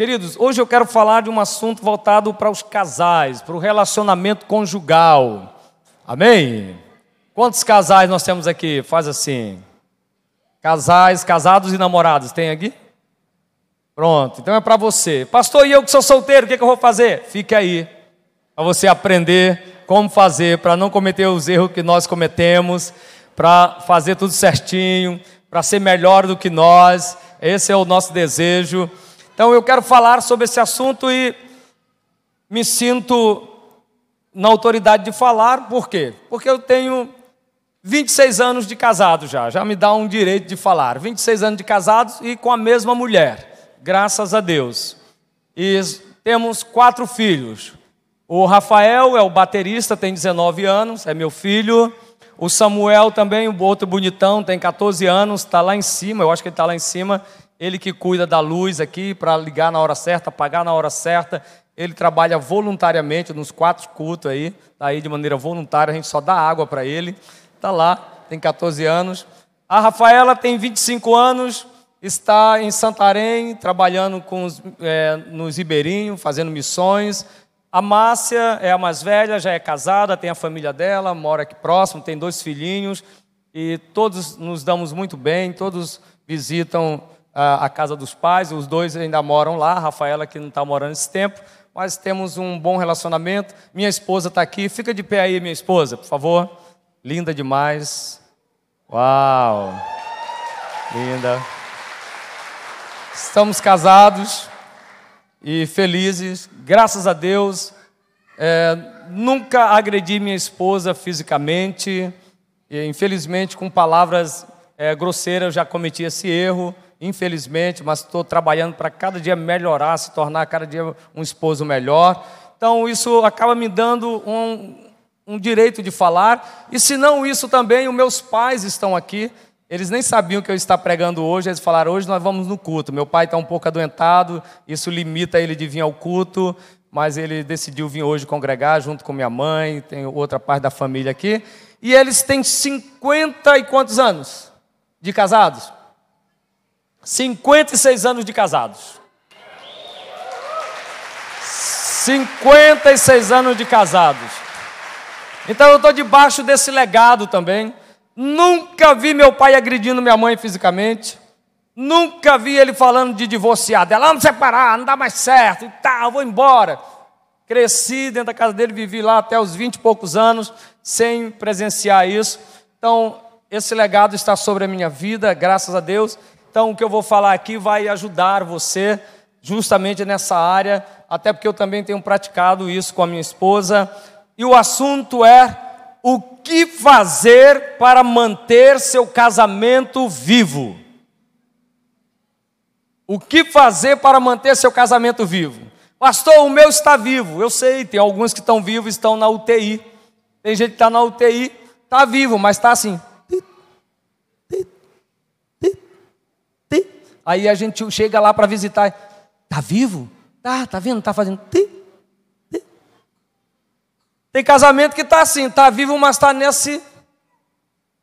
Queridos, hoje eu quero falar de um assunto voltado para os casais, para o relacionamento conjugal. Amém? Quantos casais nós temos aqui? Faz assim. Casais, casados e namorados, tem aqui? Pronto, então é para você. Pastor, e eu que sou solteiro, o que, que eu vou fazer? Fique aí, para você aprender como fazer, para não cometer os erros que nós cometemos, para fazer tudo certinho, para ser melhor do que nós. Esse é o nosso desejo. Então eu quero falar sobre esse assunto e me sinto na autoridade de falar, por quê? Porque eu tenho 26 anos de casado já, já me dá um direito de falar. 26 anos de casados e com a mesma mulher, graças a Deus. E temos quatro filhos. O Rafael é o baterista, tem 19 anos, é meu filho. O Samuel também, o outro bonitão, tem 14 anos, está lá em cima, eu acho que ele está lá em cima. Ele que cuida da luz aqui para ligar na hora certa, apagar na hora certa. Ele trabalha voluntariamente nos quatro cultos aí, está aí de maneira voluntária, a gente só dá água para ele. Está lá, tem 14 anos. A Rafaela tem 25 anos, está em Santarém, trabalhando com os, é, nos ribeirinhos, fazendo missões. A Márcia é a mais velha, já é casada, tem a família dela, mora aqui próximo, tem dois filhinhos. E todos nos damos muito bem, todos visitam a, casa dos pais, os dois ainda moram lá, a Rafaela que não está morando esse tempo, mas temos um bom relacionamento. Minha esposa está aqui, fica de pé aí, minha esposa, por favor. Linda demais. Uau! Linda. Estamos casados e felizes, graças a Deus. É, nunca agredi minha esposa fisicamente, e, infelizmente, com palavras é, grosseiras, eu já cometi esse erro, infelizmente, mas estou trabalhando para cada dia melhorar, se tornar cada dia um esposo melhor. Então, isso acaba me dando um, um direito de falar, e se não isso também, os meus pais estão aqui, eles nem sabiam que eu estava pregando hoje, eles falaram, hoje nós vamos no culto. Meu pai está um pouco adoentado, isso limita ele de vir ao culto, mas ele decidiu vir hoje congregar junto com minha mãe, tem outra parte da família aqui. E eles têm 50 e quantos anos de casados? 56 anos de casados. 56 anos de casados. Então eu estou debaixo desse legado também. Nunca vi meu pai agredindo minha mãe fisicamente. Nunca vi ele falando de divorciar dela. Vamos separar, não dá mais certo e tal, vou embora. Cresci dentro da casa dele, vivi lá até os 20 e poucos anos, sem presenciar isso. Então, esse legado está sobre a minha vida, graças a Deus. Então, o que eu vou falar aqui vai ajudar você justamente nessa área, até porque eu também tenho praticado isso com a minha esposa e o assunto é o que fazer para manter seu casamento vivo. O que fazer para manter seu casamento vivo? Pastor, o meu está vivo. Eu sei, tem alguns que estão vivos estão na UTI. Tem gente que está na UTI, está vivo, mas está assim. Aí a gente chega lá para visitar. Está vivo? Tá, tá vendo? Está fazendo. Tem casamento que está assim, está vivo, mas está nesse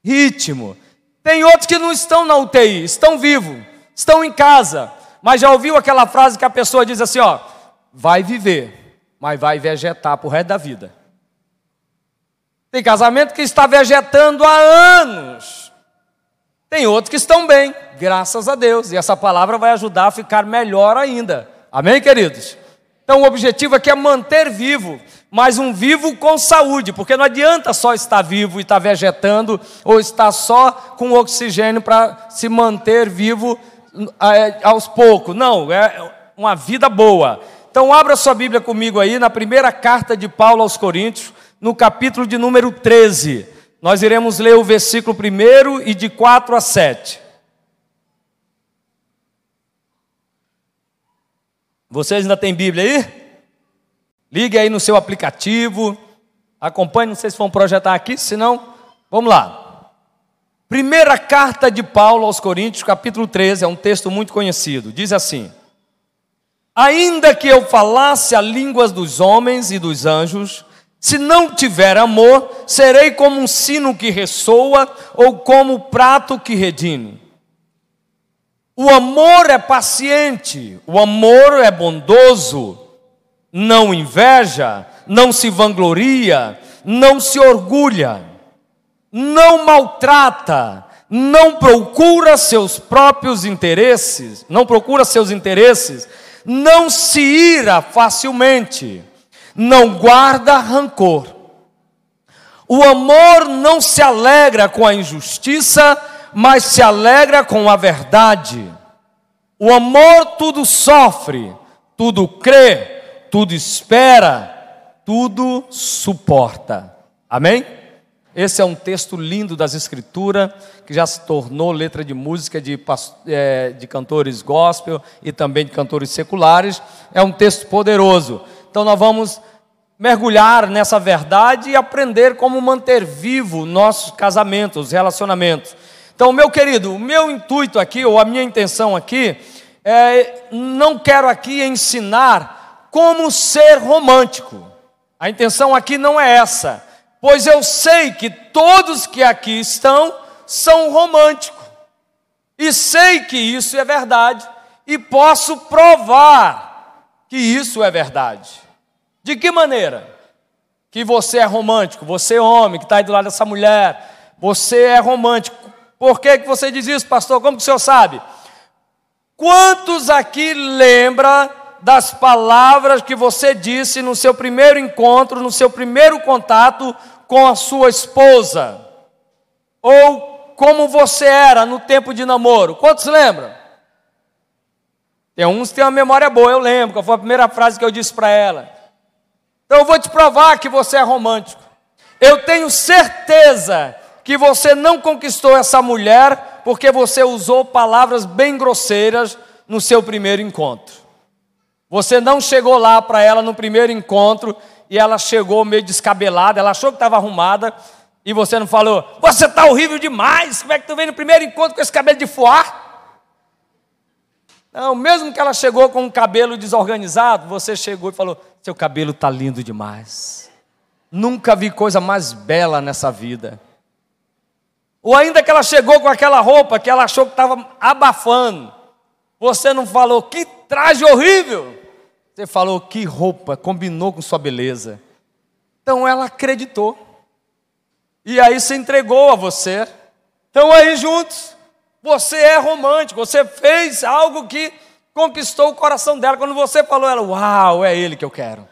ritmo. Tem outros que não estão na UTI, estão vivos, estão em casa. Mas já ouviu aquela frase que a pessoa diz assim: ó, vai viver, mas vai vegetar para o resto da vida. Tem casamento que está vegetando há anos. Tem outros que estão bem, graças a Deus. E essa palavra vai ajudar a ficar melhor ainda. Amém, queridos? Então o objetivo aqui é manter vivo mas um vivo com saúde, porque não adianta só estar vivo e estar vegetando, ou estar só com oxigênio para se manter vivo é, aos poucos. Não, é uma vida boa. Então, abra sua Bíblia comigo aí, na primeira carta de Paulo aos Coríntios, no capítulo de número 13. Nós iremos ler o versículo 1 e de 4 a 7. Vocês ainda têm Bíblia aí? Ligue aí no seu aplicativo, acompanhe, não sei se vão projetar aqui, senão, vamos lá. Primeira carta de Paulo aos Coríntios, capítulo 13, é um texto muito conhecido. Diz assim: Ainda que eu falasse a línguas dos homens e dos anjos, se não tiver amor, serei como um sino que ressoa ou como prato que redime. O amor é paciente, o amor é bondoso, não inveja, não se vangloria, não se orgulha, não maltrata, não procura seus próprios interesses, não procura seus interesses, não se ira facilmente, não guarda rancor. O amor não se alegra com a injustiça, mas se alegra com a verdade. O amor tudo sofre, tudo crê, tudo espera, tudo suporta. Amém? Esse é um texto lindo das Escrituras, que já se tornou letra de música de, é, de cantores gospel e também de cantores seculares. É um texto poderoso. Então nós vamos mergulhar nessa verdade e aprender como manter vivo nossos casamentos, relacionamentos. Então, meu querido, o meu intuito aqui, ou a minha intenção aqui, é, não quero aqui ensinar como ser romântico. A intenção aqui não é essa, pois eu sei que todos que aqui estão são românticos, e sei que isso é verdade, e posso provar que isso é verdade. De que maneira? Que você é romântico, você é homem que está aí do lado dessa mulher, você é romântico. Por que, que você diz isso, pastor? Como que o senhor sabe? Quantos aqui lembra das palavras que você disse no seu primeiro encontro, no seu primeiro contato com a sua esposa? Ou como você era no tempo de namoro? Quantos lembram? Tem uns que têm uma memória boa, eu lembro, qual foi a primeira frase que eu disse para ela. Então eu vou te provar que você é romântico. Eu tenho certeza que você não conquistou essa mulher porque você usou palavras bem grosseiras no seu primeiro encontro. Você não chegou lá para ela no primeiro encontro e ela chegou meio descabelada, ela achou que estava arrumada e você não falou: Você está horrível demais, como é que tu vem no primeiro encontro com esse cabelo de foar? Não, mesmo que ela chegou com um cabelo desorganizado, você chegou e falou: Seu cabelo está lindo demais. Nunca vi coisa mais bela nessa vida. Ou ainda que ela chegou com aquela roupa que ela achou que estava abafando. Você não falou, que traje horrível. Você falou, que roupa, combinou com sua beleza. Então ela acreditou. E aí se entregou a você. Então aí juntos, você é romântico, você fez algo que conquistou o coração dela. Quando você falou, ela, uau, é ele que eu quero.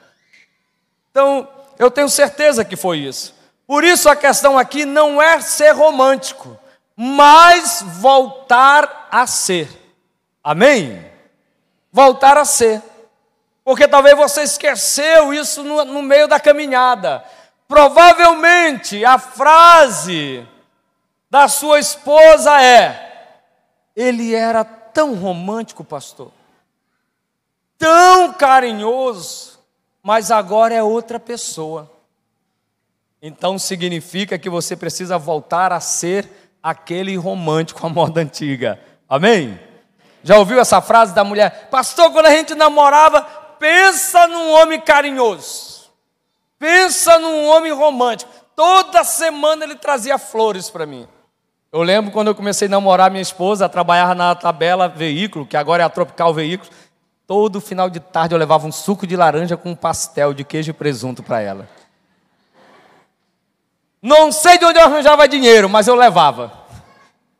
Então, eu tenho certeza que foi isso. Por isso a questão aqui não é ser romântico, mas voltar a ser. Amém? Voltar a ser. Porque talvez você esqueceu isso no, no meio da caminhada. Provavelmente a frase da sua esposa é: Ele era tão romântico, pastor, tão carinhoso, mas agora é outra pessoa então significa que você precisa voltar a ser aquele romântico à moda antiga. Amém? Já ouviu essa frase da mulher? Pastor, quando a gente namorava, pensa num homem carinhoso. Pensa num homem romântico. Toda semana ele trazia flores para mim. Eu lembro quando eu comecei a namorar minha esposa, trabalhava na tabela veículo, que agora é a Tropical Veículos. Todo final de tarde eu levava um suco de laranja com um pastel de queijo e presunto para ela. Não sei de onde eu arranjava dinheiro, mas eu levava.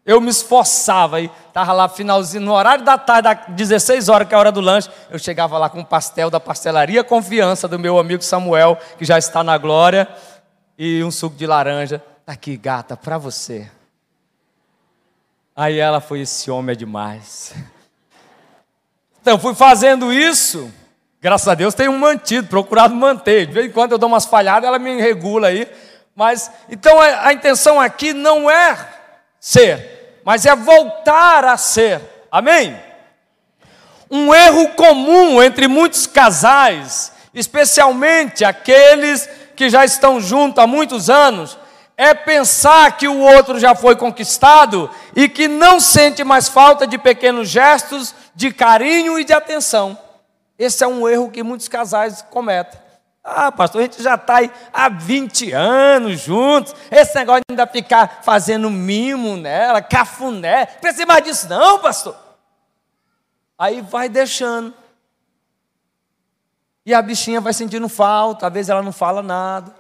Eu me esforçava e estava lá finalzinho, no horário da tarde, às 16 horas, que é a hora do lanche, eu chegava lá com um pastel da pastelaria Confiança do meu amigo Samuel, que já está na glória, e um suco de laranja. Tá aqui, gata, para você. Aí ela foi: esse homem é demais. Então, fui fazendo isso, graças a Deus tenho mantido, procurado manter. De vez em quando eu dou umas falhadas, ela me regula aí. Mas então a, a intenção aqui não é ser, mas é voltar a ser. Amém? Um erro comum entre muitos casais, especialmente aqueles que já estão juntos há muitos anos, é pensar que o outro já foi conquistado e que não sente mais falta de pequenos gestos de carinho e de atenção. Esse é um erro que muitos casais cometem. Ah, pastor, a gente já está aí há 20 anos juntos. Esse negócio de ainda ficar fazendo mimo nela, cafuné. Precisa mais disso, não, pastor. Aí vai deixando. E a bichinha vai sentindo falta, às vezes ela não fala nada.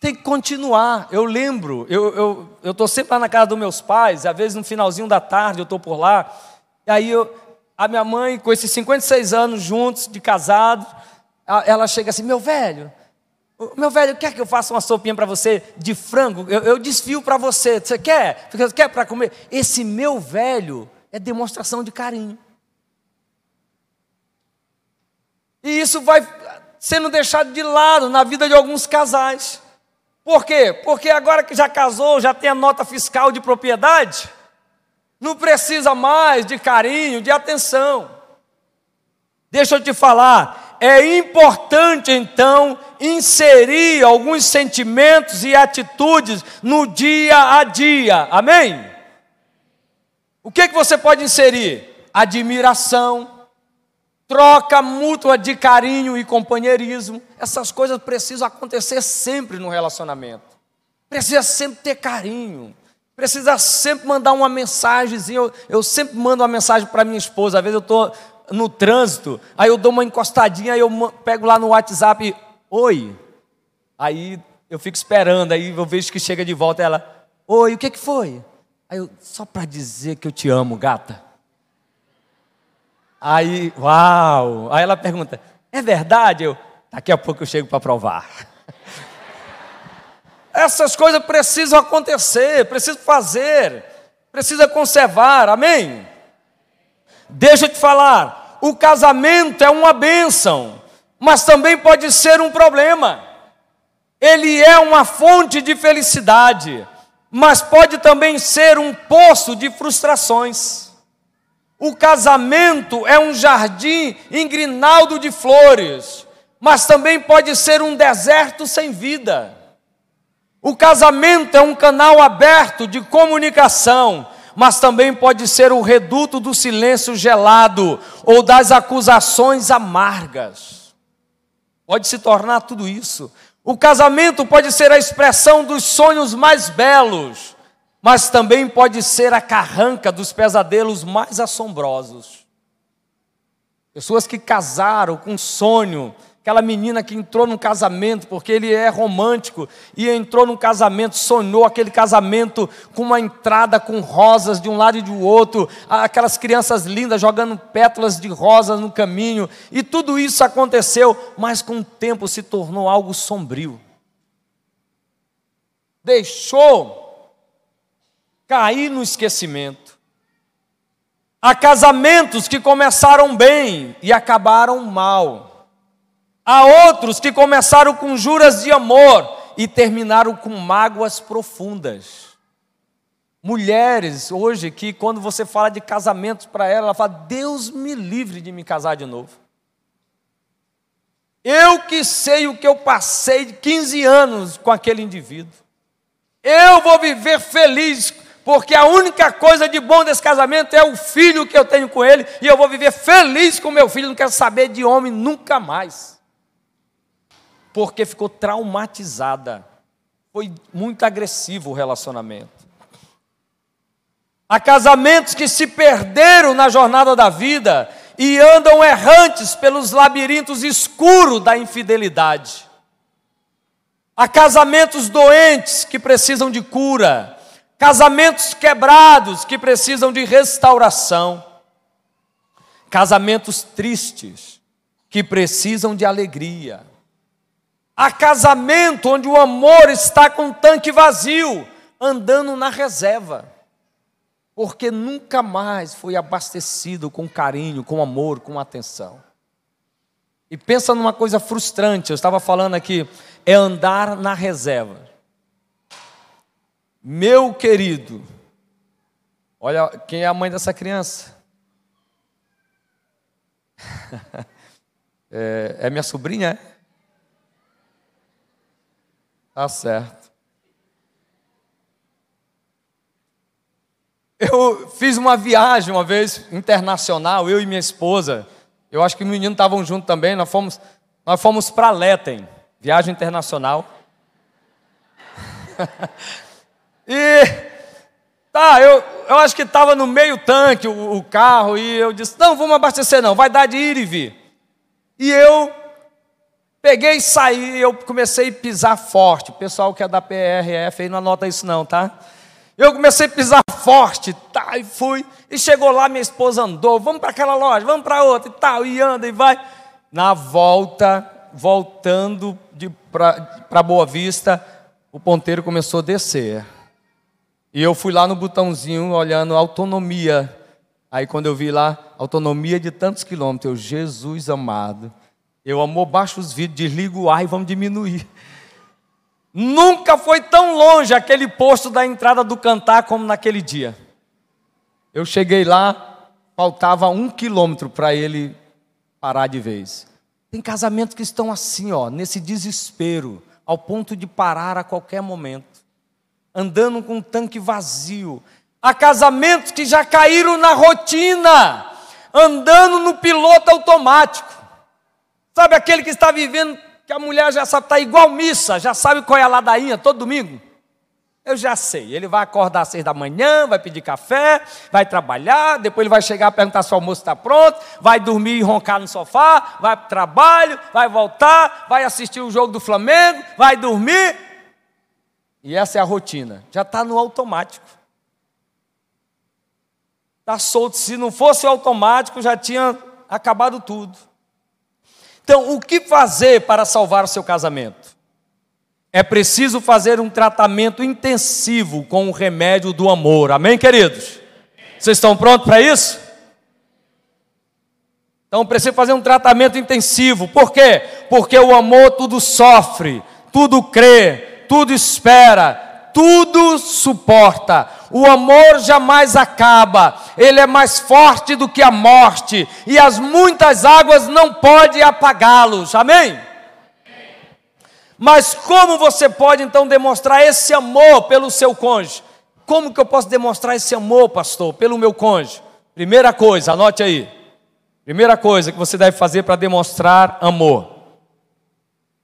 Tem que continuar. Eu lembro, eu estou eu, eu sempre lá na casa dos meus pais, às vezes no finalzinho da tarde eu estou por lá. E aí eu, a minha mãe, com esses 56 anos juntos, de casado, ela chega assim: meu velho, meu velho, quer que eu faça uma sopinha para você de frango? Eu, eu desfio para você. Você quer? Você quer para comer? Esse meu velho é demonstração de carinho. E isso vai sendo deixado de lado na vida de alguns casais. Por quê? Porque agora que já casou, já tem a nota fiscal de propriedade, não precisa mais de carinho, de atenção. Deixa eu te falar, é importante então inserir alguns sentimentos e atitudes no dia a dia, amém? O que, que você pode inserir? Admiração, troca mútua de carinho e companheirismo. Essas coisas precisam acontecer sempre no relacionamento. Precisa sempre ter carinho. Precisa sempre mandar uma mensagem. Eu, eu sempre mando uma mensagem para minha esposa. Às vezes eu estou no trânsito, aí eu dou uma encostadinha, aí eu pego lá no WhatsApp, oi. Aí eu fico esperando, aí eu vejo que chega de volta ela, oi, o que, que foi? Aí eu, só para dizer que eu te amo, gata. Aí, uau! Aí ela pergunta: é verdade? Eu, daqui a pouco eu chego para provar. Essas coisas precisam acontecer, precisam fazer, precisa conservar, amém? Deixa eu te falar, o casamento é uma bênção, mas também pode ser um problema. Ele é uma fonte de felicidade, mas pode também ser um poço de frustrações. O casamento é um jardim em grinaldo de flores, mas também pode ser um deserto sem vida. O casamento é um canal aberto de comunicação, mas também pode ser o reduto do silêncio gelado ou das acusações amargas. Pode se tornar tudo isso. O casamento pode ser a expressão dos sonhos mais belos, mas também pode ser a carranca dos pesadelos mais assombrosos. Pessoas que casaram com sonho, aquela menina que entrou num casamento, porque ele é romântico, e entrou num casamento, sonhou aquele casamento com uma entrada com rosas de um lado e do outro, aquelas crianças lindas jogando pétalas de rosas no caminho, e tudo isso aconteceu, mas com o tempo se tornou algo sombrio. Deixou cair no esquecimento. Há casamentos que começaram bem e acabaram mal. Há outros que começaram com juras de amor e terminaram com mágoas profundas. Mulheres hoje que quando você fala de casamentos para ela, ela fala: "Deus me livre de me casar de novo". Eu que sei o que eu passei de 15 anos com aquele indivíduo. Eu vou viver feliz porque a única coisa de bom desse casamento é o filho que eu tenho com ele, e eu vou viver feliz com meu filho, não quero saber de homem nunca mais. Porque ficou traumatizada. Foi muito agressivo o relacionamento. Há casamentos que se perderam na jornada da vida e andam errantes pelos labirintos escuros da infidelidade. Há casamentos doentes que precisam de cura casamentos quebrados que precisam de restauração, casamentos tristes que precisam de alegria. Há casamento onde o amor está com um tanque vazio, andando na reserva, porque nunca mais foi abastecido com carinho, com amor, com atenção. E pensa numa coisa frustrante, eu estava falando aqui, é andar na reserva. Meu querido, olha quem é a mãe dessa criança. é, é minha sobrinha? É? Tá certo. Eu fiz uma viagem uma vez internacional, eu e minha esposa. Eu acho que os meninos estavam juntos também. Nós fomos, nós fomos para Letem, viagem internacional. E Tá, eu, eu acho que estava no meio tanque o, o, carro e eu disse: não, vamos abastecer não, vai dar de ir e vir. E eu peguei e saí, eu comecei a pisar forte. O pessoal que é da PRF aí não anota isso não, tá? Eu comecei a pisar forte, tá, e fui. E chegou lá, minha esposa andou, vamos para aquela loja, vamos para outra e tal, e anda e vai. Na volta, voltando para Boa Vista, o ponteiro começou a descer. E eu fui lá no botãozinho olhando autonomia. Aí quando eu vi lá, autonomia de tantos quilômetros, eu, Jesus amado. Eu amor, baixo os vídeos, desligo o ar e vamos diminuir. Nunca foi tão longe aquele posto da entrada do cantar como naquele dia. Eu cheguei lá, faltava um quilômetro para ele parar de vez. Tem casamentos que estão assim, ó, nesse desespero, ao ponto de parar a qualquer momento andando com um tanque vazio. Há casamentos que já caíram na rotina, andando no piloto automático. Sabe aquele que está vivendo, que a mulher já sabe, está igual missa, já sabe qual é a ladainha todo domingo? Eu já sei, ele vai acordar às seis da manhã, vai pedir café, vai trabalhar, depois ele vai chegar perguntar se o almoço está pronto, vai dormir e roncar no sofá, vai para o trabalho, vai voltar, vai assistir o jogo do Flamengo, vai dormir, e essa é a rotina. Já está no automático. Está solto. Se não fosse automático, já tinha acabado tudo. Então, o que fazer para salvar o seu casamento? É preciso fazer um tratamento intensivo com o remédio do amor. Amém, queridos? Vocês estão prontos para isso? Então, precisa fazer um tratamento intensivo. Por quê? Porque o amor tudo sofre, tudo crê, tudo espera, tudo suporta. O amor jamais acaba, ele é mais forte do que a morte, e as muitas águas não podem apagá-los. Amém? Mas como você pode então demonstrar esse amor pelo seu cônjuge? Como que eu posso demonstrar esse amor, pastor, pelo meu cônjuge? Primeira coisa, anote aí. Primeira coisa que você deve fazer para demonstrar amor: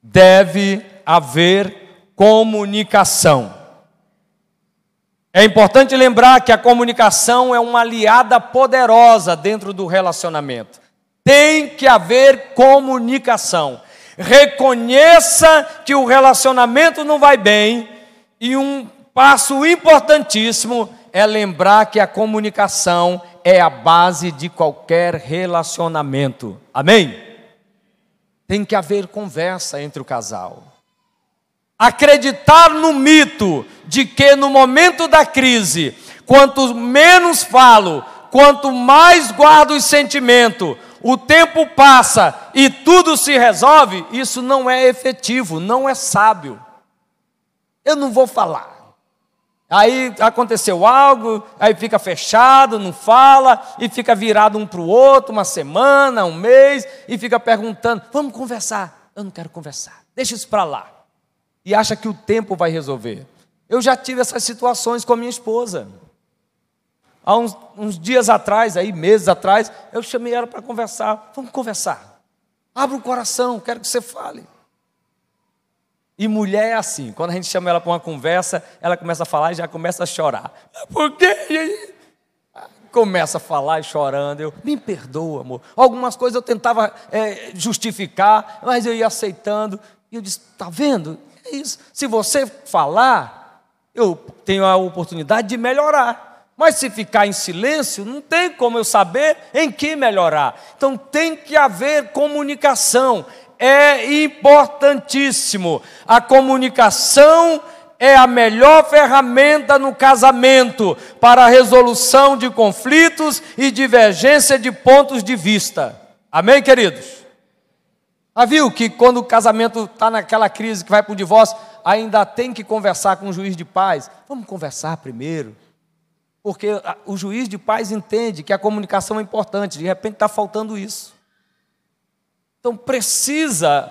deve haver comunicação. É importante lembrar que a comunicação é uma aliada poderosa dentro do relacionamento. Tem que haver comunicação. Reconheça que o relacionamento não vai bem e um passo importantíssimo é lembrar que a comunicação é a base de qualquer relacionamento. Amém? Tem que haver conversa entre o casal acreditar no mito de que no momento da crise, quanto menos falo, quanto mais guardo o sentimento, o tempo passa e tudo se resolve, isso não é efetivo, não é sábio. Eu não vou falar. Aí aconteceu algo, aí fica fechado, não fala, e fica virado um para o outro, uma semana, um mês, e fica perguntando: vamos conversar. Eu não quero conversar, deixa isso para lá e acha que o tempo vai resolver. Eu já tive essas situações com a minha esposa. Há uns, uns dias atrás, aí meses atrás, eu chamei ela para conversar. Vamos conversar. Abra o coração, quero que você fale. E mulher é assim, quando a gente chama ela para uma conversa, ela começa a falar e já começa a chorar. Por quê? Começa a falar e chorando. Eu, me perdoa, amor. Algumas coisas eu tentava é, justificar, mas eu ia aceitando. E eu disse: está vendo? É isso. Se você falar, eu tenho a oportunidade de melhorar. Mas se ficar em silêncio, não tem como eu saber em que melhorar. Então tem que haver comunicação. É importantíssimo. A comunicação é a melhor ferramenta no casamento para a resolução de conflitos e divergência de pontos de vista. Amém, queridos? Ah, viu que quando o casamento está naquela crise que vai para o divórcio, ainda tem que conversar com o juiz de paz? Vamos conversar primeiro. Porque o juiz de paz entende que a comunicação é importante, de repente está faltando isso. Então precisa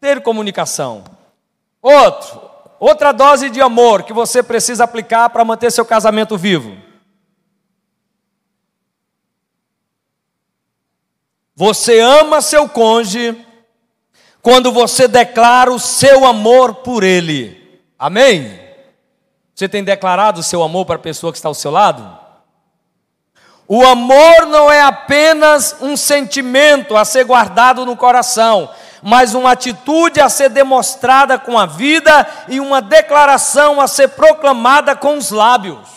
ter comunicação. Outro, outra dose de amor que você precisa aplicar para manter seu casamento vivo. Você ama seu cônjuge quando você declara o seu amor por ele. Amém? Você tem declarado o seu amor para a pessoa que está ao seu lado? O amor não é apenas um sentimento a ser guardado no coração, mas uma atitude a ser demonstrada com a vida e uma declaração a ser proclamada com os lábios.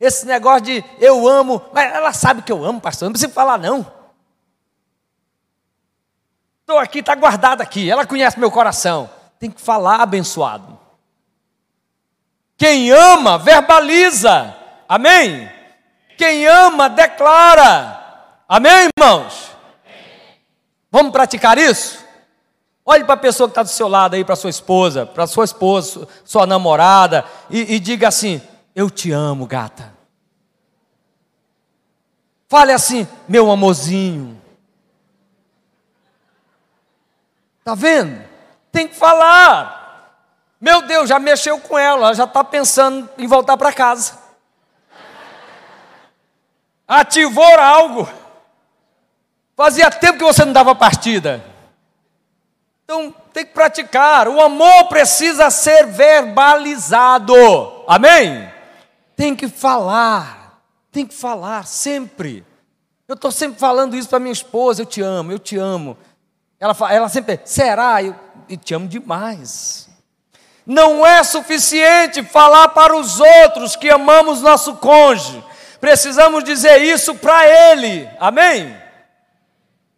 Esse negócio de eu amo, mas ela sabe que eu amo, pastor, não precisa falar não. Estou aqui, está guardado aqui, ela conhece meu coração. Tem que falar, abençoado. Quem ama, verbaliza. Amém? Quem ama, declara. Amém, irmãos? Vamos praticar isso? Olhe para a pessoa que está do seu lado aí, para sua esposa, para sua esposa, sua namorada, e, e diga assim: Eu te amo, gata. Fale assim, meu amorzinho. Está vendo? Tem que falar. Meu Deus, já mexeu com ela, já está pensando em voltar para casa ativou algo. Fazia tempo que você não dava partida. Então tem que praticar. O amor precisa ser verbalizado. Amém? Tem que falar. Tem que falar sempre. Eu estou sempre falando isso para minha esposa. Eu te amo, eu te amo. Ela, ela sempre, será? Eu, eu te amo demais. Não é suficiente falar para os outros que amamos nosso cônjuge precisamos dizer isso para Ele, amém?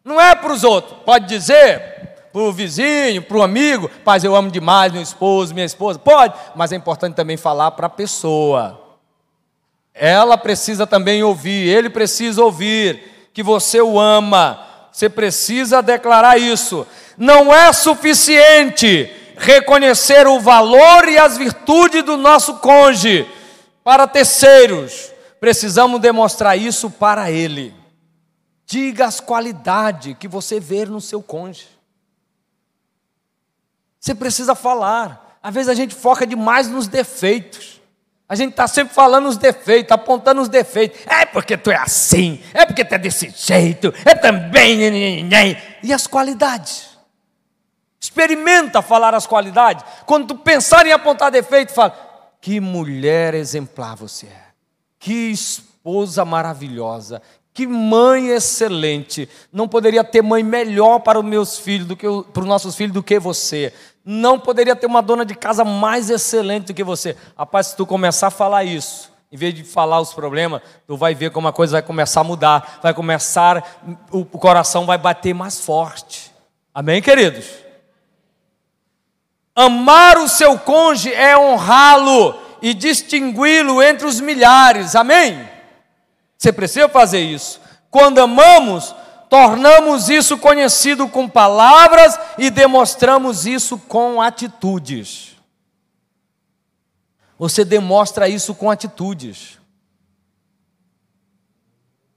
Não é para os outros, pode dizer para o vizinho, para o amigo, paz, eu amo demais meu esposo, minha esposa, pode, mas é importante também falar para a pessoa. Ela precisa também ouvir, ele precisa ouvir que você o ama, você precisa declarar isso. Não é suficiente reconhecer o valor e as virtudes do nosso cônjuge para terceiros precisamos demonstrar isso para Ele. Diga as qualidades que você vê no seu cônjuge. Você precisa falar. Às vezes a gente foca demais nos defeitos. A gente está sempre falando os defeitos, apontando os defeitos. É porque tu é assim, é porque tu é desse jeito, é também. E as qualidades? Experimenta falar as qualidades. Quando tu pensar em apontar defeito, fala: que mulher exemplar você é. Que esposa maravilhosa, que mãe excelente. Não poderia ter mãe melhor para os meus filhos do que para os nossos filhos do que você. Não poderia ter uma dona de casa mais excelente do que você. Rapaz, se tu começar a falar isso, em vez de falar os problemas, tu vai ver como a coisa vai começar a mudar, vai começar, o coração vai bater mais forte. Amém, queridos? Amar o seu cônjuge é honrá-lo e distingui-lo entre os milhares. Amém? Você precisa fazer isso. Quando amamos, tornamos isso conhecido com palavras e demonstramos isso com atitudes. Você demonstra isso com atitudes.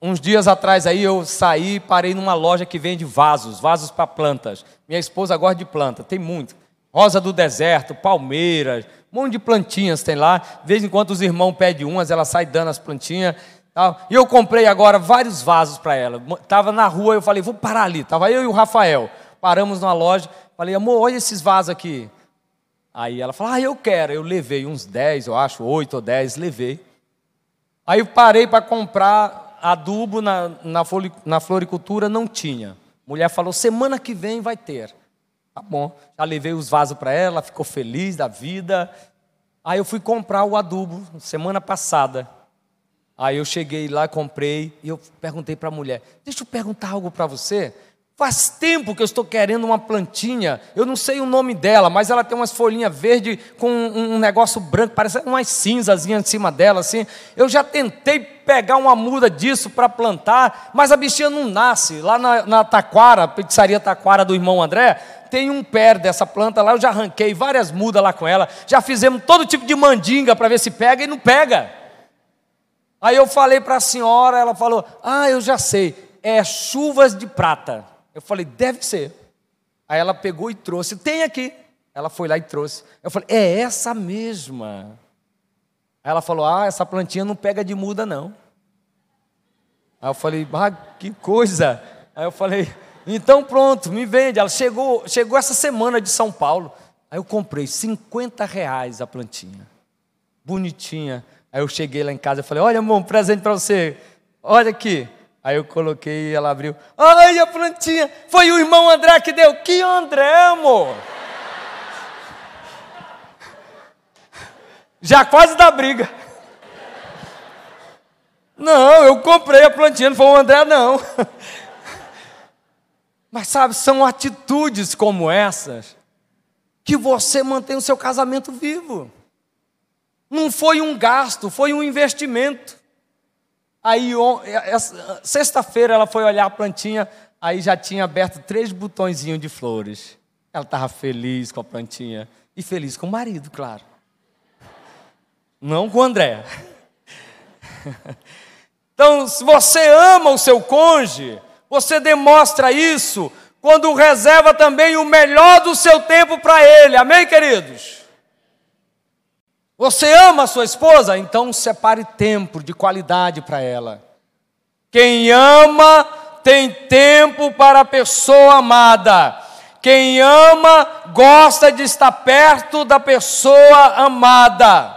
Uns dias atrás aí eu saí e parei numa loja que vende vasos, vasos para plantas. Minha esposa gosta de planta, tem muito. Rosa do deserto, palmeiras, um monte de plantinhas tem lá. De vez em quando os irmãos pedem umas, ela sai dando as plantinhas. E eu comprei agora vários vasos para ela. Estava na rua, eu falei, vou parar ali. Estava eu e o Rafael. Paramos numa loja. Falei, amor, olha esses vasos aqui. Aí ela falou, ah, eu quero. Eu levei uns 10, eu acho, 8 ou 10, levei. Aí eu parei para comprar adubo na, na, na floricultura, não tinha. Mulher falou, semana que vem vai ter. Tá bom. Já levei os vasos para ela, ficou feliz da vida. Aí eu fui comprar o adubo semana passada. Aí eu cheguei lá, comprei e eu perguntei para a mulher: Deixa eu perguntar algo para você. Faz tempo que eu estou querendo uma plantinha, eu não sei o nome dela, mas ela tem umas folhinhas verdes com um negócio branco, parece umas cinzazinhas em cima dela, assim. Eu já tentei pegar uma muda disso para plantar, mas a bichinha não nasce. Lá na, na Taquara, pizzaria Taquara do irmão André, tem um pé dessa planta lá, eu já arranquei várias mudas lá com ela, já fizemos todo tipo de mandinga para ver se pega e não pega. Aí eu falei para a senhora, ela falou: Ah, eu já sei, é chuvas de prata. Eu falei, deve ser. Aí ela pegou e trouxe, tem aqui. Ela foi lá e trouxe. Eu falei, é essa mesma. Aí ela falou, ah, essa plantinha não pega de muda, não. Aí eu falei, ah, que coisa. Aí eu falei, então pronto, me vende. Ela chegou, chegou essa semana de São Paulo. Aí eu comprei 50 reais a plantinha. bonitinha. Aí eu cheguei lá em casa e falei: Olha, amor, um presente para você. Olha aqui. Aí eu coloquei e ela abriu. Ai, a plantinha. Foi o irmão André que deu. Que André, amor? Já quase dá briga. Não, eu comprei a plantinha, não foi o André, não. Mas sabe, são atitudes como essas que você mantém o seu casamento vivo. Não foi um gasto, foi um investimento. Aí, é, é, sexta-feira, ela foi olhar a plantinha, aí já tinha aberto três botõezinhos de flores. Ela estava feliz com a plantinha e feliz com o marido, claro. Não com o André. Então, se você ama o seu cônjuge, você demonstra isso quando reserva também o melhor do seu tempo para ele. Amém, queridos? Você ama a sua esposa? Então separe tempo de qualidade para ela. Quem ama tem tempo para a pessoa amada. Quem ama gosta de estar perto da pessoa amada.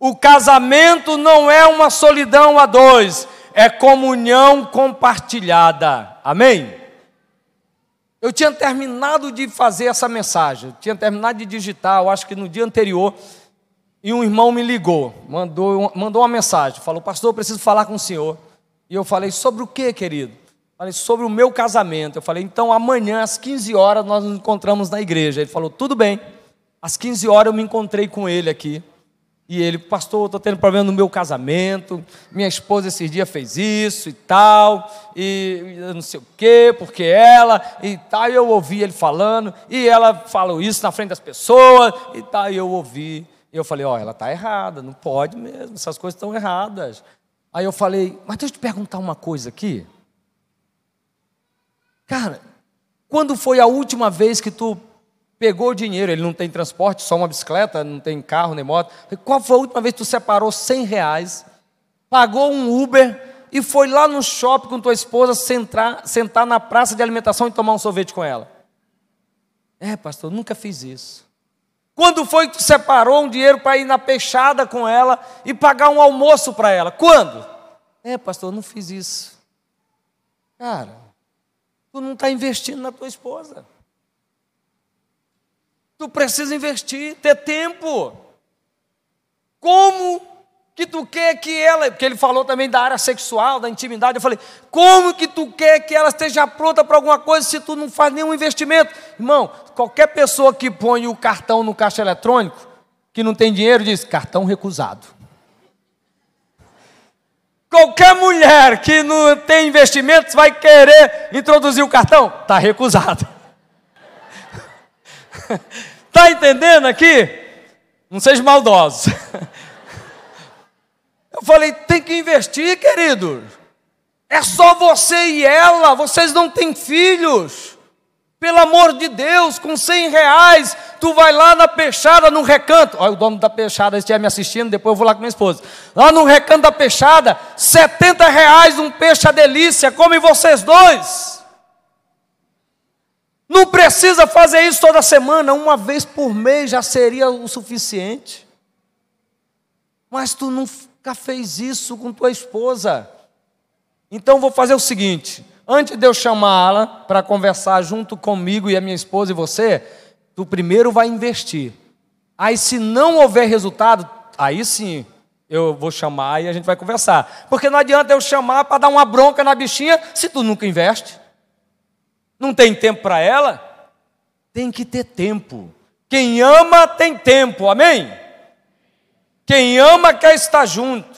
O casamento não é uma solidão a dois, é comunhão compartilhada. Amém? Eu tinha terminado de fazer essa mensagem, tinha terminado de digitar, eu acho que no dia anterior, e um irmão me ligou, mandou, mandou uma mensagem, falou, pastor, eu preciso falar com o senhor. E eu falei, sobre o que, querido? Falei, sobre o meu casamento. Eu falei, então amanhã às 15 horas nós nos encontramos na igreja. Ele falou, tudo bem. Às 15 horas eu me encontrei com ele aqui. E ele, pastor, estou tendo problema no meu casamento, minha esposa esses dias fez isso e tal, e não sei o quê, porque ela e tal, e eu ouvi ele falando, e ela falou isso na frente das pessoas, e tal, e eu ouvi, eu falei, ó, oh, ela está errada, não pode mesmo, essas coisas estão erradas. Aí eu falei, mas deixa eu te perguntar uma coisa aqui. Cara, quando foi a última vez que tu pegou o dinheiro, ele não tem transporte, só uma bicicleta, não tem carro nem moto. Qual foi a última vez que tu separou 100 reais, pagou um Uber e foi lá no shopping com tua esposa sentar, sentar na praça de alimentação e tomar um sorvete com ela? É, pastor, nunca fiz isso. Quando foi que tu separou um dinheiro para ir na peixada com ela e pagar um almoço para ela? Quando? É, pastor, não fiz isso. Cara, tu não está investindo na tua esposa. Tu precisa investir, ter tempo. Como que tu quer que ela, porque ele falou também da área sexual, da intimidade, eu falei, como que tu quer que ela esteja pronta para alguma coisa se tu não faz nenhum investimento? Irmão, qualquer pessoa que põe o cartão no caixa eletrônico, que não tem dinheiro, diz, cartão recusado. Qualquer mulher que não tem investimentos vai querer introduzir o cartão, está recusado. Está entendendo aqui? Não seja maldoso. Eu falei, tem que investir, querido. É só você e ela, vocês não têm filhos. Pelo amor de Deus, com 100 reais, tu vai lá na peixada, no recanto. Olha, o dono da peixada estiver me assistindo, depois eu vou lá com minha esposa. Lá no recanto da peixada, 70 reais um peixe a delícia, come vocês dois. Não precisa fazer isso toda semana, uma vez por mês já seria o suficiente. Mas tu nunca fez isso com tua esposa. Então vou fazer o seguinte: antes de eu chamá-la para conversar junto comigo e a minha esposa e você, tu primeiro vai investir. Aí, se não houver resultado, aí sim eu vou chamar e a gente vai conversar. Porque não adianta eu chamar para dar uma bronca na bichinha se tu nunca investe. Não tem tempo para ela? Tem que ter tempo. Quem ama tem tempo, amém? Quem ama quer estar junto.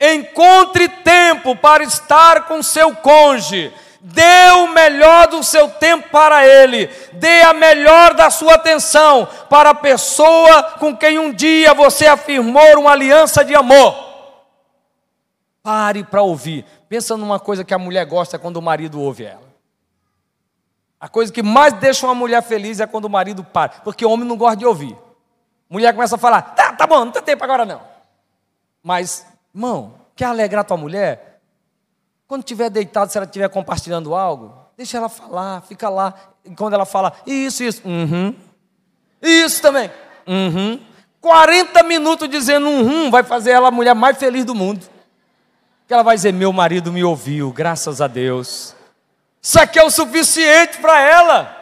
Encontre tempo para estar com seu cônjuge. Dê o melhor do seu tempo para ele. Dê a melhor da sua atenção para a pessoa com quem um dia você afirmou uma aliança de amor. Pare para ouvir. Pensa numa coisa que a mulher gosta quando o marido ouve ela. A coisa que mais deixa uma mulher feliz é quando o marido para, porque o homem não gosta de ouvir. Mulher começa a falar: tá, tá bom, não tem tempo agora não. Mas, irmão, quer alegrar tua mulher? Quando estiver deitado, se ela estiver compartilhando algo, deixa ela falar, fica lá. E quando ela fala, isso, isso, uhum. Isso também, uhum. 40 minutos dizendo um rum vai fazer ela a mulher mais feliz do mundo. Que ela vai dizer: Meu marido me ouviu, graças a Deus. Isso aqui é o suficiente para ela.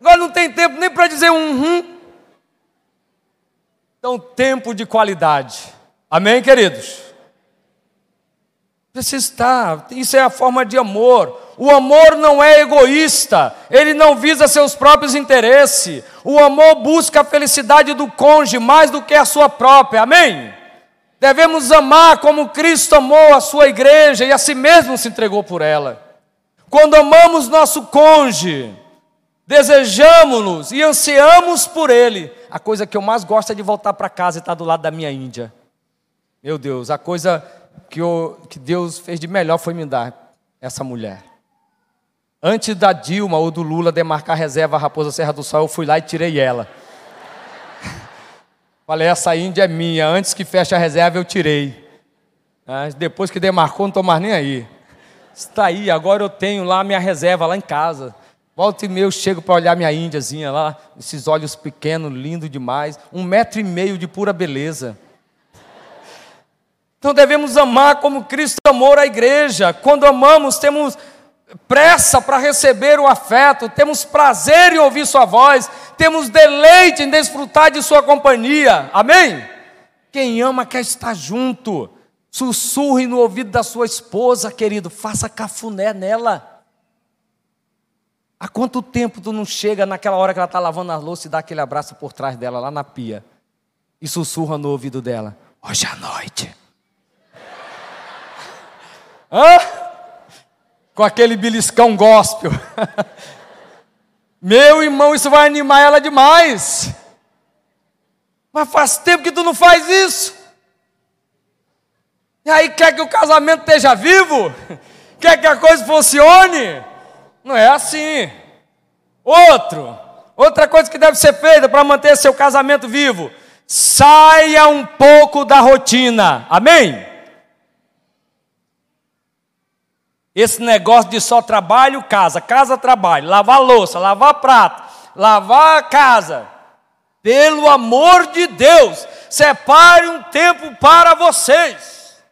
Agora não tem tempo nem para dizer um rum. Então, tempo de qualidade. Amém, queridos? Precisa estar. Isso é a forma de amor. O amor não é egoísta, ele não visa seus próprios interesses. O amor busca a felicidade do cônjuge mais do que a sua própria. Amém? Devemos amar como Cristo amou a sua igreja e a si mesmo se entregou por ela. Quando amamos nosso cônjuge, desejamos-nos e ansiamos por ele. A coisa que eu mais gosto é de voltar para casa e estar do lado da minha Índia. Meu Deus, a coisa que, eu, que Deus fez de melhor foi me dar essa mulher. Antes da Dilma ou do Lula demarcar a reserva Raposa Serra do Sol, eu fui lá e tirei ela. Falei, essa Índia é minha. Antes que feche a reserva, eu tirei. depois que demarcou, não estou mais nem aí. Está aí, agora eu tenho lá minha reserva lá em casa. Volta e meia eu chego para olhar minha índiazinha lá, esses olhos pequenos, lindo demais, um metro e meio de pura beleza. Então devemos amar como Cristo amou a igreja. Quando amamos, temos pressa para receber o afeto, temos prazer em ouvir Sua voz, temos deleite em desfrutar de Sua companhia. Amém? Quem ama quer estar junto. Sussurre no ouvido da sua esposa, querido, faça cafuné nela. Há quanto tempo tu não chega naquela hora que ela está lavando a louça e dá aquele abraço por trás dela, lá na pia, e sussurra no ouvido dela: Hoje à noite. Hã? com aquele beliscão gospel. Meu irmão, isso vai animar ela demais. Mas faz tempo que tu não faz isso. E aí quer que o casamento esteja vivo? Quer que a coisa funcione? Não é assim. Outro, outra coisa que deve ser feita para manter seu casamento vivo: saia um pouco da rotina. Amém? Esse negócio de só trabalho, casa, casa, trabalho, lavar louça, lavar prato, lavar a casa. Pelo amor de Deus, separe um tempo para vocês.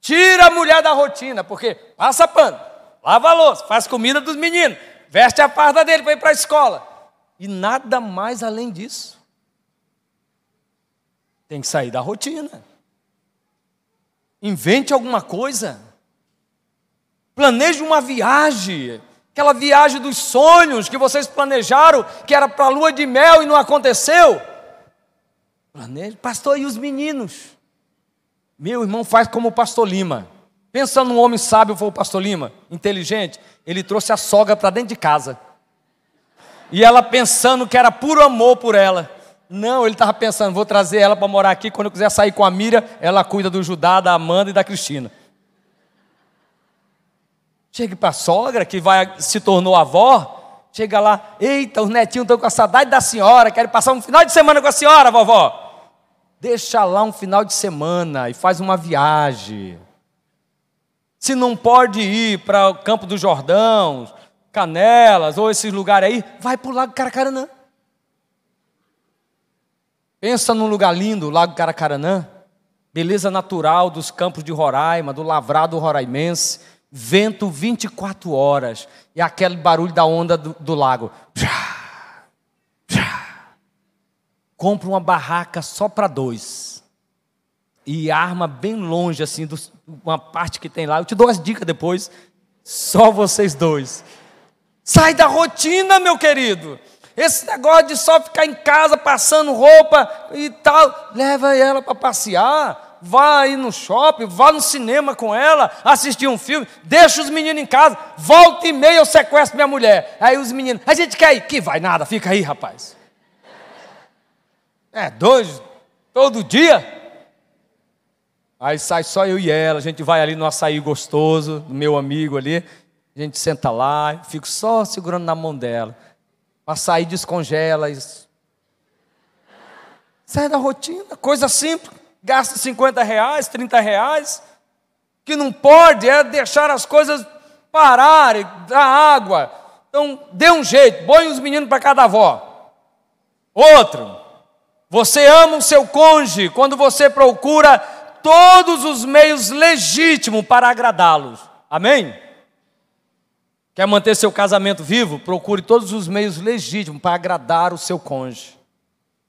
Tira a mulher da rotina, porque passa pano, lava a louça, faz comida dos meninos, veste a farda dele para ir para a escola. E nada mais além disso. Tem que sair da rotina. Invente alguma coisa. Planeje uma viagem, aquela viagem dos sonhos que vocês planejaram, que era para a lua de mel e não aconteceu. Planeje, pastor, e os meninos? Meu irmão faz como o pastor Lima. Pensa num homem sábio, foi o pastor Lima, inteligente. Ele trouxe a sogra para dentro de casa. E ela pensando que era puro amor por ela. Não, ele estava pensando, vou trazer ela para morar aqui. Quando eu quiser sair com a Mira, ela cuida do Judá, da Amanda e da Cristina. Chega para a sogra, que vai, se tornou avó, chega lá, eita, os netinhos estão com a saudade da senhora, querem passar um final de semana com a senhora, vovó. Deixa lá um final de semana e faz uma viagem. Se não pode ir para o Campo do Jordão, Canelas ou esses lugares aí, vai para o Lago Caracaranã. Pensa num lugar lindo, Lago Caracaranã, beleza natural dos campos de Roraima, do lavrado roraimense. Vento 24 horas. E aquele barulho da onda do, do lago. Compra uma barraca só para dois e arma bem longe assim do, uma parte que tem lá. Eu te dou as dicas depois. Só vocês dois. Sai da rotina, meu querido. Esse negócio de só ficar em casa passando roupa e tal, leva ela para passear vá aí no shopping, vá no cinema com ela, assistir um filme, deixa os meninos em casa, volta e meia eu sequestro minha mulher. Aí os meninos, a gente quer ir, que vai nada, fica aí, rapaz. É dois, todo dia. Aí sai só eu e ela, a gente vai ali no açaí gostoso, do meu amigo ali, a gente senta lá, fico só segurando na mão dela. O açaí descongela. Isso. Sai da rotina, coisa simples gasta 50 reais, 30 reais. que não pode é deixar as coisas pararem, dar água. Então, dê um jeito, põe os meninos para cada avó. Outro, Você ama o seu cônjuge quando você procura todos os meios legítimos para agradá-los. Amém? Quer manter seu casamento vivo? Procure todos os meios legítimos para agradar o seu cônjuge.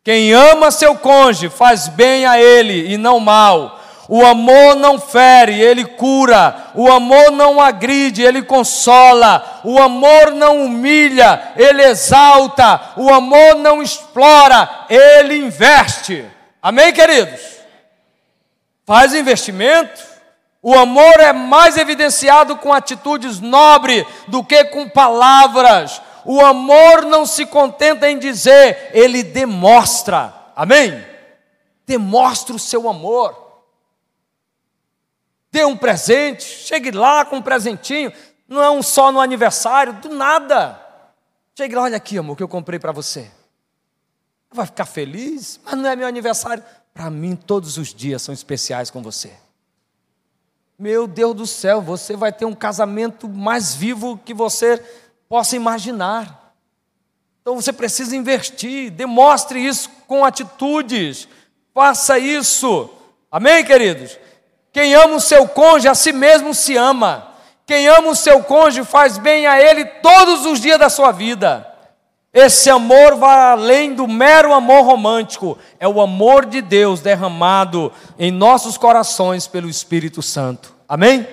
Quem ama seu cônjuge faz bem a ele e não mal. O amor não fere, ele cura. O amor não agride, ele consola. O amor não humilha, ele exalta. O amor não explora, ele investe. Amém, queridos? Faz investimento. O amor é mais evidenciado com atitudes nobres do que com palavras. O amor não se contenta em dizer, ele demonstra. Amém? Demonstra o seu amor. Dê um presente, chegue lá com um presentinho, não é um só no aniversário, do nada. Chegue lá, olha aqui, amor, que eu comprei para você. Vai ficar feliz, mas não é meu aniversário. Para mim, todos os dias são especiais com você. Meu Deus do céu, você vai ter um casamento mais vivo que você possa imaginar. Então você precisa investir, demonstre isso com atitudes, faça isso. Amém, queridos? Quem ama o seu cônjuge, a si mesmo se ama. Quem ama o seu cônjuge faz bem a ele todos os dias da sua vida. Esse amor vai além do mero amor romântico, é o amor de Deus derramado em nossos corações pelo Espírito Santo. Amém?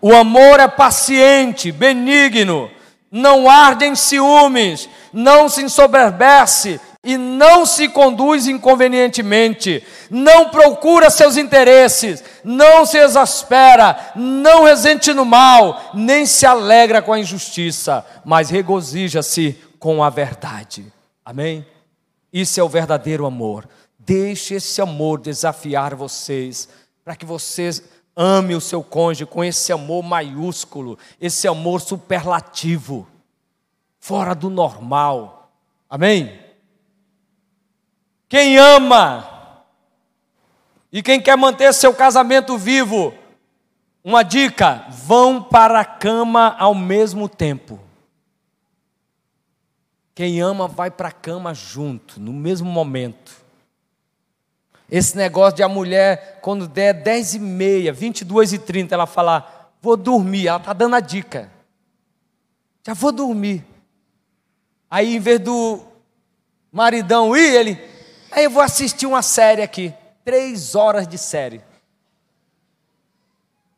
O amor é paciente, benigno, não arde em ciúmes, não se ensoberbece, e não se conduz inconvenientemente, não procura seus interesses, não se exaspera, não resente no mal, nem se alegra com a injustiça, mas regozija-se com a verdade. Amém? Isso é o verdadeiro amor. Deixe esse amor desafiar vocês, para que vocês amem o seu cônjuge com esse amor maiúsculo, esse amor superlativo, fora do normal. Amém? Quem ama e quem quer manter seu casamento vivo, uma dica: vão para a cama ao mesmo tempo. Quem ama vai para a cama junto, no mesmo momento. Esse negócio de a mulher, quando der 10 e meia, 22 e 30, ela falar, vou dormir, ela está dando a dica. Já vou dormir. Aí, em vez do maridão ir, ele, Aí eu vou assistir uma série aqui, três horas de série.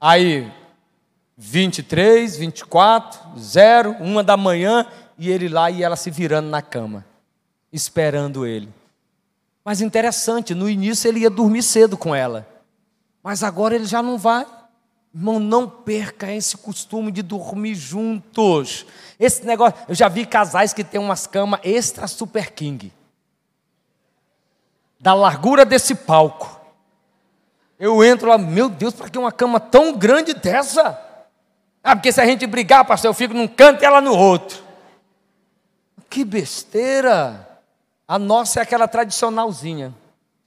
Aí, 23, 24, 0, uma da manhã, e ele lá e ela se virando na cama, esperando ele. Mas interessante, no início ele ia dormir cedo com ela, mas agora ele já não vai. Irmão, não perca esse costume de dormir juntos. Esse negócio, eu já vi casais que têm umas camas extra super king da largura desse palco. Eu entro lá, meu Deus, para que uma cama tão grande dessa? Ah, porque se a gente brigar, pastor, eu fico num canto e ela no outro. Que besteira! A nossa é aquela tradicionalzinha.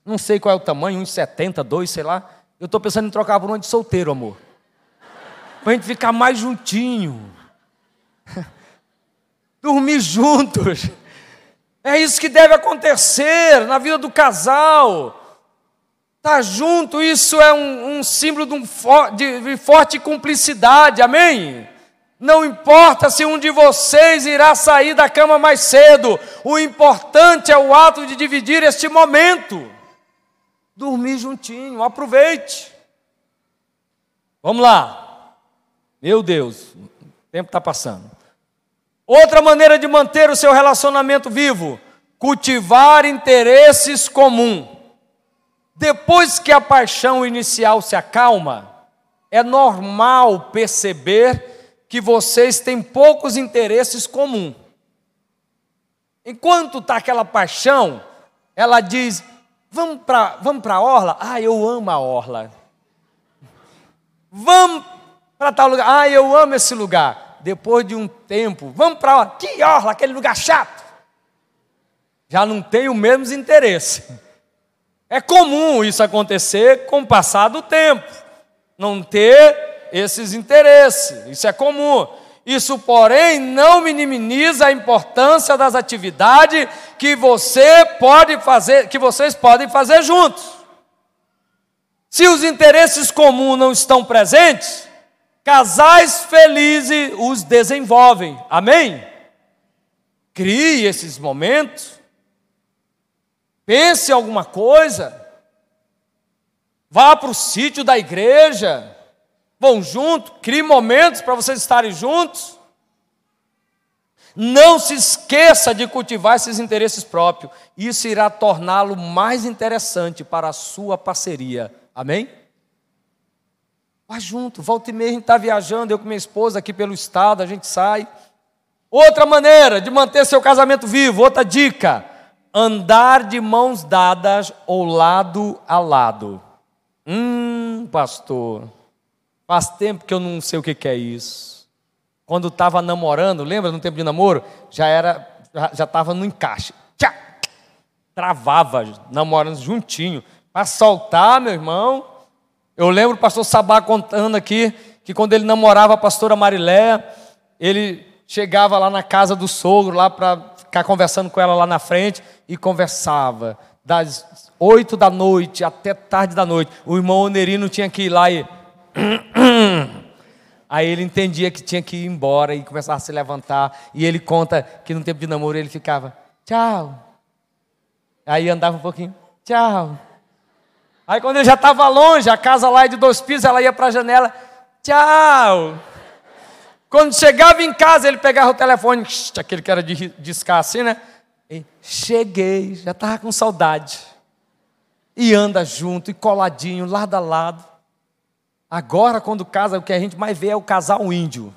Não sei qual é o tamanho, 1,70, 2, sei lá. Eu estou pensando em trocar por uma de solteiro, amor. Para a gente ficar mais juntinho. Dormir juntos. É isso que deve acontecer na vida do casal. Tá junto, isso é um, um símbolo de, um for, de, de forte cumplicidade, amém? Não importa se um de vocês irá sair da cama mais cedo, o importante é o ato de dividir este momento. Dormir juntinho, aproveite. Vamos lá. Meu Deus, o tempo está passando. Outra maneira de manter o seu relacionamento vivo, cultivar interesses comuns. Depois que a paixão inicial se acalma, é normal perceber que vocês têm poucos interesses comuns. Enquanto está aquela paixão, ela diz: vamos para vamos a orla? Ah, eu amo a orla. Vamos para tal lugar? Ah, eu amo esse lugar depois de um tempo, vamos para lá, que orla, aquele lugar chato. Já não tem o mesmo interesse. É comum isso acontecer com o passar do tempo, não ter esses interesses, isso é comum. Isso, porém, não minimiza a importância das atividades que você pode fazer, que vocês podem fazer juntos. Se os interesses comuns não estão presentes, casais felizes os desenvolvem. Amém? Crie esses momentos. Pense em alguma coisa. Vá para o sítio da igreja. Vão junto, crie momentos para vocês estarem juntos. Não se esqueça de cultivar esses interesses próprios. Isso irá torná-lo mais interessante para a sua parceria. Amém? Vá junto, volta e meia, a gente está viajando, eu com minha esposa aqui pelo estado, a gente sai. Outra maneira de manter seu casamento vivo, outra dica: andar de mãos dadas ou lado a lado. Hum, pastor, faz tempo que eu não sei o que, é isso. Quando estava namorando, lembra no tempo de namoro? Já era, já estava no encaixe. Tchá! Travava, namorando juntinho. Para soltar, meu irmão. Eu lembro o pastor Sabá contando aqui que quando ele namorava a pastora Mariléia, ele chegava lá na casa do sogro, lá para ficar conversando com ela lá na frente, e conversava das oito da noite até tarde da noite. O irmão Onerino tinha que ir lá e. Aí ele entendia que tinha que ir embora e começava a se levantar. E ele conta que no tempo de namoro ele ficava, tchau. Aí andava um pouquinho, tchau. Aí quando ele já estava longe, a casa lá é de dois pisos, ela ia para a janela, tchau. Quando chegava em casa, ele pegava o telefone, aquele que era de discar assim, né? E, Cheguei, já estava com saudade e anda junto, e coladinho, lado a lado. Agora, quando casa, o que a gente mais vê é o casal índio.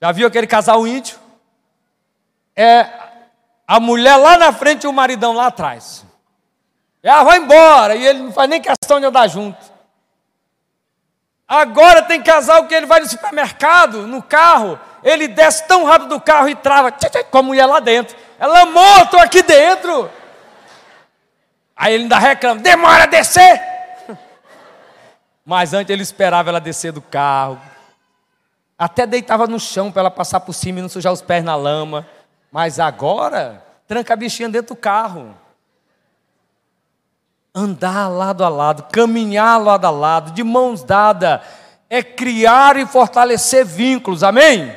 Já viu aquele casal índio? É a mulher lá na frente e o maridão lá atrás. Ela vai embora e ele não faz nem questão de andar junto. Agora tem casal que ele vai no supermercado, no carro, ele desce tão rápido do carro e trava com a mulher lá dentro. Ela morto aqui dentro. Aí ele ainda reclama: demora a descer. Mas antes ele esperava ela descer do carro. Até deitava no chão para ela passar por cima e não sujar os pés na lama. Mas agora, tranca a bichinha dentro do carro. Andar lado a lado, caminhar lado a lado, de mãos dadas, é criar e fortalecer vínculos, amém?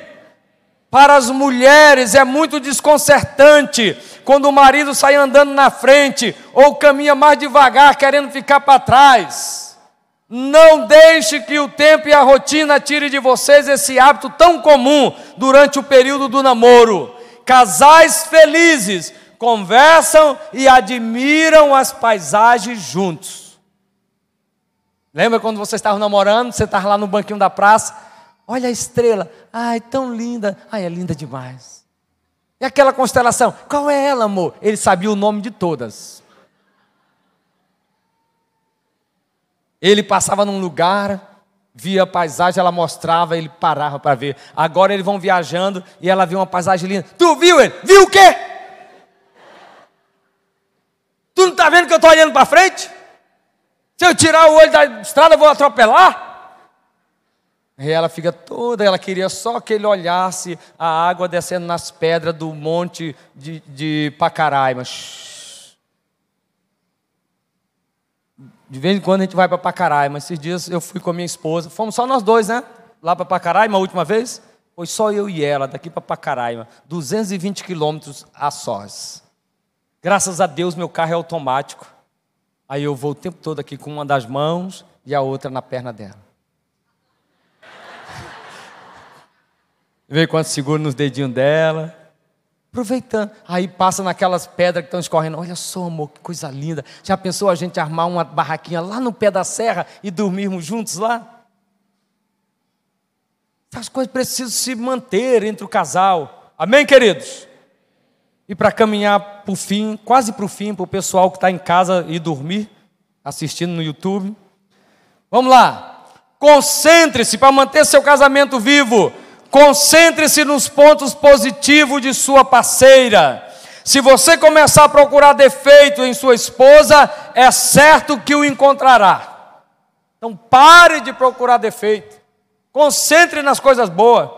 Para as mulheres é muito desconcertante quando o marido sai andando na frente ou caminha mais devagar, querendo ficar para trás. Não deixe que o tempo e a rotina tire de vocês esse hábito tão comum durante o período do namoro. Casais felizes conversam e admiram as paisagens juntos. Lembra quando você estava namorando, você estava lá no banquinho da praça, Olha a estrela. Ai, tão linda. Ai, é linda demais. E aquela constelação? Qual é ela, amor? Ele sabia o nome de todas. Ele passava num lugar, via a paisagem, ela mostrava, ele parava para ver. Agora eles vão viajando e ela viu uma paisagem linda. Tu viu ele? Viu o quê? Tu não está vendo que eu estou olhando para frente? Se eu tirar o olho da estrada, eu vou atropelar? E ela fica toda, ela queria só que ele olhasse a água descendo nas pedras do monte de, de Pacaraima. De vez em quando a gente vai para Pacaraima. Esses dias eu fui com a minha esposa. Fomos só nós dois, né? Lá para Pacaraima a última vez. Foi só eu e ela, daqui para Pacaraima. 220 quilômetros a sós. Graças a Deus meu carro é automático. Aí eu vou o tempo todo aqui com uma das mãos e a outra na perna dela. Vê quanto segura nos dedinhos dela. Aproveitando. Aí passa naquelas pedras que estão escorrendo. Olha só, amor, que coisa linda. Já pensou a gente armar uma barraquinha lá no pé da serra e dormirmos juntos lá? As coisas precisam se manter entre o casal. Amém, queridos? E para caminhar para o fim, quase para o fim, para o pessoal que está em casa e dormir, assistindo no YouTube. Vamos lá. Concentre-se para manter seu casamento vivo. Concentre-se nos pontos positivos de sua parceira. Se você começar a procurar defeito em sua esposa, é certo que o encontrará. Então pare de procurar defeito. Concentre nas coisas boas.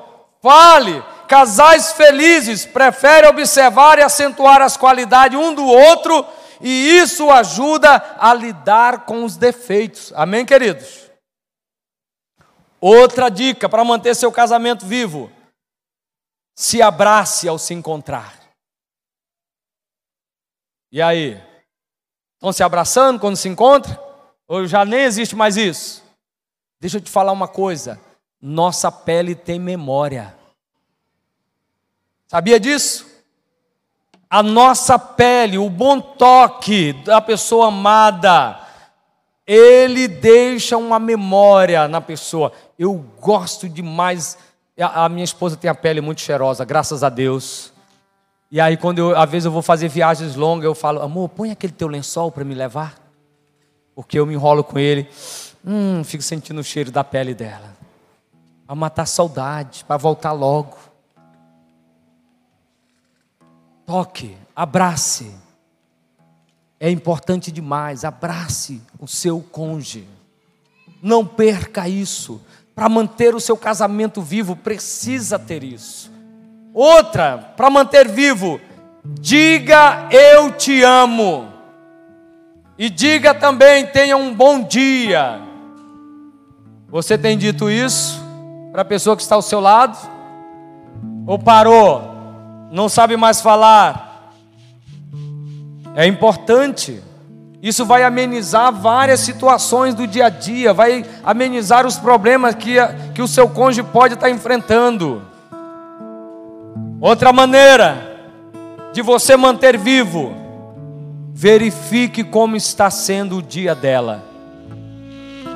Fale. Casais felizes preferem observar e acentuar as qualidades um do outro, e isso ajuda a lidar com os defeitos. Amém, queridos? Outra dica para manter seu casamento vivo: se abrace ao se encontrar. E aí? Estão se abraçando quando se encontram? Ou já nem existe mais isso? Deixa eu te falar uma coisa: nossa pele tem memória. Sabia disso? A nossa pele, o bom toque da pessoa amada, ele deixa uma memória na pessoa. Eu gosto demais. A minha esposa tem a pele muito cheirosa, graças a Deus. E aí, quando eu, às vezes eu vou fazer viagens longas, eu falo, amor, põe aquele teu lençol para me levar. Porque eu me enrolo com ele. Hum, fico sentindo o cheiro da pele dela. Para matar saudade, para voltar logo. Toque, abrace. É importante demais, abrace o seu cônjuge. Não perca isso. Para manter o seu casamento vivo, precisa ter isso. Outra, para manter vivo, diga eu te amo. E diga também tenha um bom dia. Você tem dito isso para a pessoa que está ao seu lado? Ou parou? Não sabe mais falar? É importante. Isso vai amenizar várias situações do dia a dia, vai amenizar os problemas que, que o seu cônjuge pode estar enfrentando. Outra maneira de você manter vivo, verifique como está sendo o dia dela.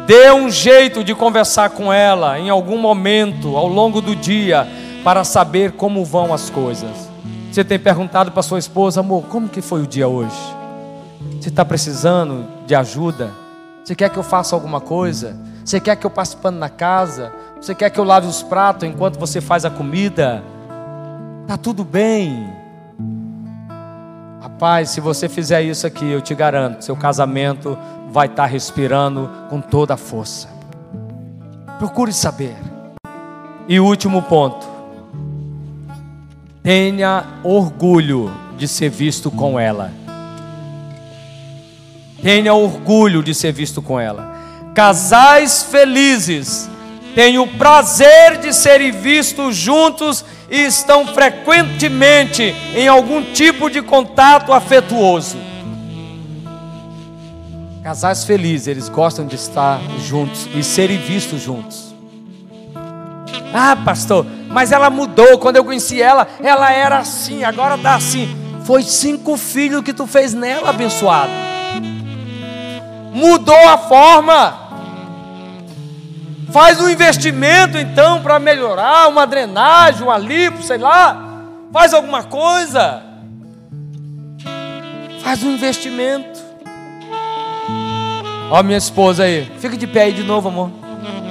Dê um jeito de conversar com ela em algum momento ao longo do dia para saber como vão as coisas. Você tem perguntado para sua esposa, amor, como que foi o dia hoje? Você está precisando de ajuda? Você quer que eu faça alguma coisa? Você quer que eu passe pano na casa? Você quer que eu lave os pratos enquanto você faz a comida? Tá tudo bem. Rapaz, se você fizer isso aqui, eu te garanto, seu casamento vai estar tá respirando com toda a força. Procure saber. E último ponto. Tenha orgulho de ser visto com ela. Tenha orgulho de ser visto com ela. Casais felizes têm o prazer de serem vistos juntos e estão frequentemente em algum tipo de contato afetuoso. Casais felizes, eles gostam de estar juntos e serem vistos juntos. Ah, pastor, mas ela mudou. Quando eu conheci ela, ela era assim, agora está assim. Foi cinco filhos que tu fez nela, abençoado mudou a forma. Faz um investimento então para melhorar uma drenagem, uma lipo, sei lá. Faz alguma coisa. Faz um investimento. Ó, minha esposa aí. Fica de pé aí de novo, amor.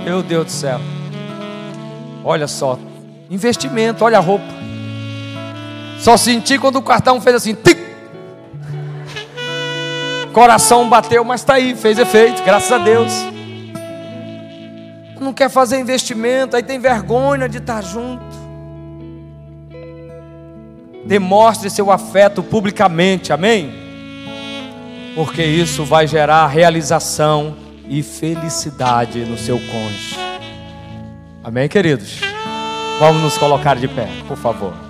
Meu Deus do céu. Olha só. Investimento, olha a roupa. Só senti quando o cartão fez assim. Tic! Coração bateu, mas está aí, fez efeito, graças a Deus. Não quer fazer investimento, aí tem vergonha de estar junto. Demonstre seu afeto publicamente, amém? Porque isso vai gerar realização e felicidade no seu cônjuge. Amém, queridos? Vamos nos colocar de pé, por favor.